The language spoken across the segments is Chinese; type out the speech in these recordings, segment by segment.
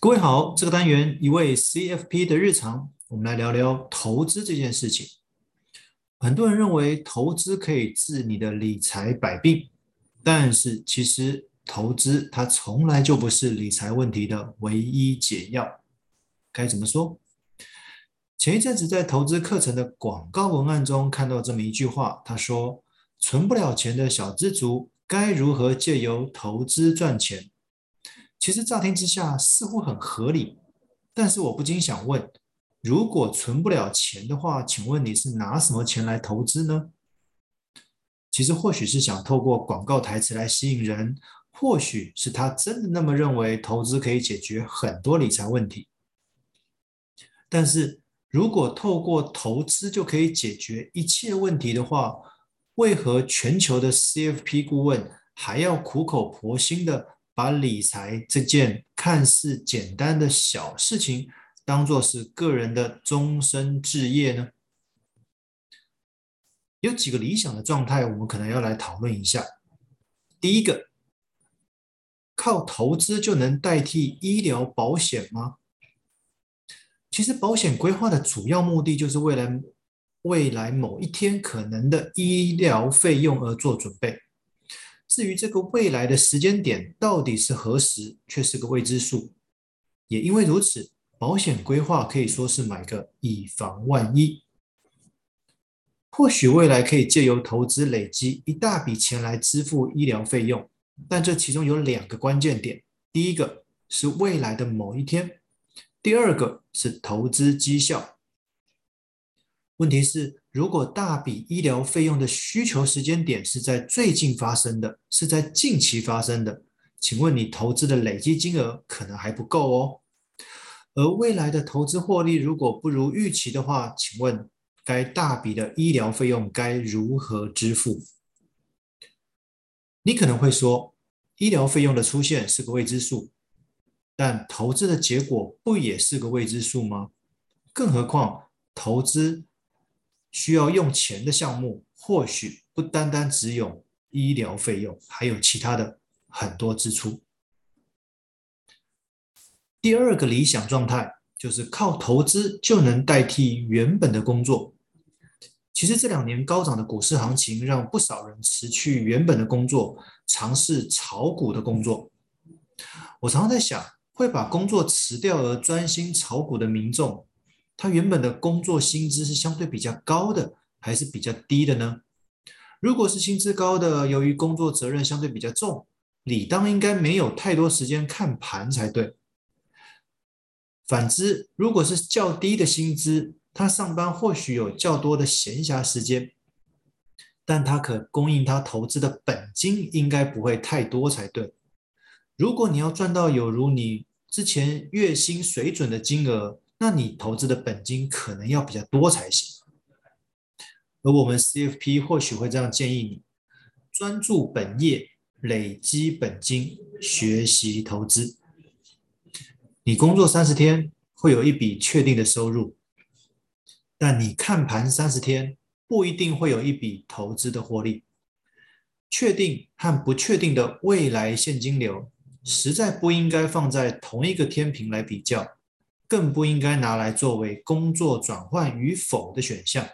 各位好，这个单元一位 CFP 的日常，我们来聊聊投资这件事情。很多人认为投资可以治你的理财百病，但是其实投资它从来就不是理财问题的唯一解药。该怎么说？前一阵子在投资课程的广告文案中看到这么一句话，他说：“存不了钱的小资族该如何借由投资赚钱？”其实乍听之下似乎很合理，但是我不禁想问：如果存不了钱的话，请问你是拿什么钱来投资呢？其实或许是想透过广告台词来吸引人，或许是他真的那么认为投资可以解决很多理财问题。但是如果透过投资就可以解决一切问题的话，为何全球的 CFP 顾问还要苦口婆心的把理财这件看似简单的小事情，当做是个人的终身置业呢？有几个理想的状态，我们可能要来讨论一下。第一个，靠投资就能代替医疗保险吗？其实，保险规划的主要目的就是为了未来某一天可能的医疗费用而做准备。至于这个未来的时间点到底是何时，却是个未知数。也因为如此，保险规划可以说是买个以防万一。或许未来可以借由投资累积一大笔钱来支付医疗费用，但这其中有两个关键点：第一个是未来的某一天，第二个是投资绩效。问题是，如果大笔医疗费用的需求时间点是在最近发生的，是在近期发生的，请问你投资的累积金额可能还不够哦。而未来的投资获利如果不如预期的话，请问该大笔的医疗费用该如何支付？你可能会说，医疗费用的出现是个未知数，但投资的结果不也是个未知数吗？更何况投资。需要用钱的项目，或许不单单只有医疗费用，还有其他的很多支出。第二个理想状态就是靠投资就能代替原本的工作。其实这两年高涨的股市行情，让不少人辞去原本的工作，尝试炒股的工作。我常常在想，会把工作辞掉而专心炒股的民众。他原本的工作薪资是相对比较高的，还是比较低的呢？如果是薪资高的，由于工作责任相对比较重，理当应该没有太多时间看盘才对。反之，如果是较低的薪资，他上班或许有较多的闲暇时间，但他可供应他投资的本金应该不会太多才对。如果你要赚到有如你之前月薪水准的金额，那你投资的本金可能要比较多才行，而我们 CFP 或许会这样建议你：专注本业，累积本金，学习投资。你工作三十天会有一笔确定的收入，但你看盘三十天不一定会有一笔投资的获利。确定和不确定的未来现金流，实在不应该放在同一个天平来比较。更不应该拿来作为工作转换与否的选项。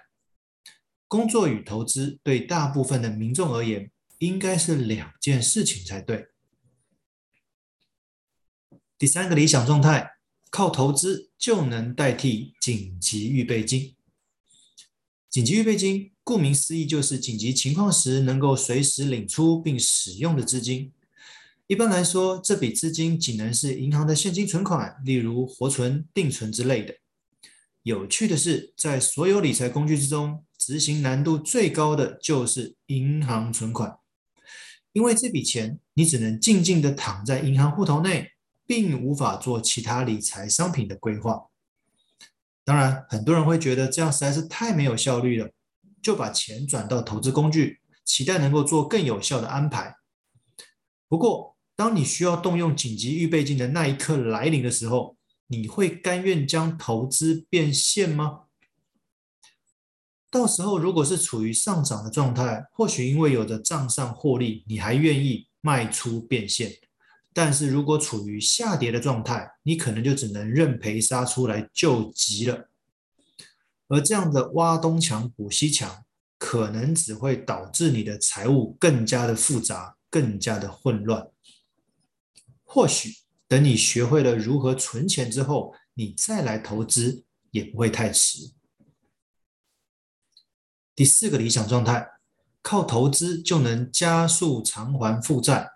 工作与投资对大部分的民众而言，应该是两件事情才对。第三个理想状态，靠投资就能代替紧急预备金。紧急预备金，顾名思义，就是紧急情况时能够随时领出并使用的资金。一般来说，这笔资金仅能是银行的现金存款，例如活存、定存之类的。有趣的是，在所有理财工具之中，执行难度最高的就是银行存款，因为这笔钱你只能静静地躺在银行户头内，并无法做其他理财商品的规划。当然，很多人会觉得这样实在是太没有效率了，就把钱转到投资工具，期待能够做更有效的安排。不过，当你需要动用紧急预备金的那一刻来临的时候，你会甘愿将投资变现吗？到时候如果是处于上涨的状态，或许因为有着账上获利，你还愿意卖出变现。但是如果处于下跌的状态，你可能就只能认赔杀出来救急了。而这样的挖东墙补西墙，可能只会导致你的财务更加的复杂，更加的混乱。或许等你学会了如何存钱之后，你再来投资也不会太迟。第四个理想状态，靠投资就能加速偿还负债。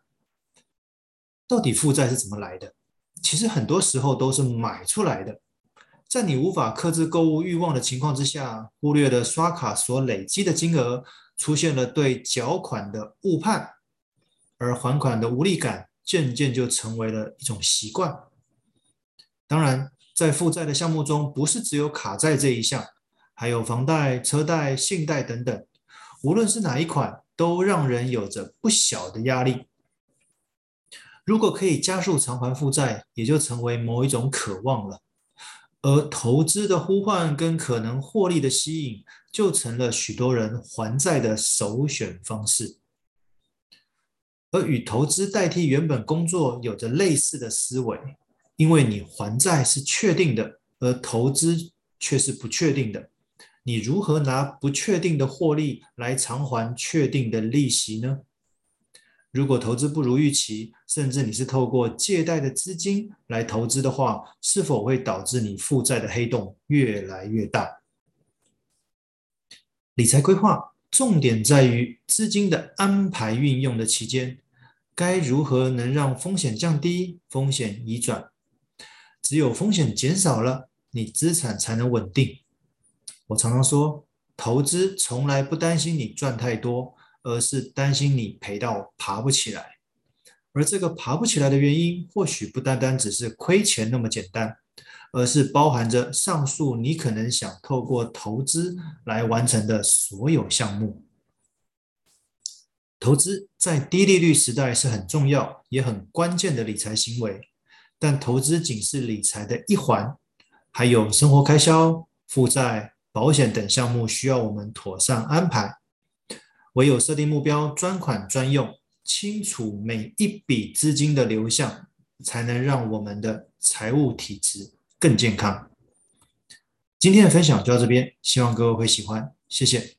到底负债是怎么来的？其实很多时候都是买出来的。在你无法克制购物欲望的情况之下，忽略了刷卡所累积的金额，出现了对缴款的误判，而还款的无力感渐渐就成为了一种习惯。当然，在负债的项目中，不是只有卡债这一项，还有房贷、车贷、信贷等等，无论是哪一款，都让人有着不小的压力。如果可以加速偿还负债，也就成为某一种渴望了。而投资的呼唤跟可能获利的吸引，就成了许多人还债的首选方式。而与投资代替原本工作有着类似的思维，因为你还债是确定的，而投资却是不确定的。你如何拿不确定的获利来偿还确定的利息呢？如果投资不如预期，甚至你是透过借贷的资金来投资的话，是否会导致你负债的黑洞越来越大？理财规划重点在于资金的安排运用的期间，该如何能让风险降低、风险移转？只有风险减少了，你资产才能稳定。我常常说，投资从来不担心你赚太多。而是担心你赔到爬不起来，而这个爬不起来的原因，或许不单单只是亏钱那么简单，而是包含着上述你可能想透过投资来完成的所有项目。投资在低利率时代是很重要也很关键的理财行为，但投资仅是理财的一环，还有生活开销、负债、保险等项目需要我们妥善安排。唯有设定目标，专款专用，清楚每一笔资金的流向，才能让我们的财务体质更健康。今天的分享就到这边，希望各位会喜欢，谢谢。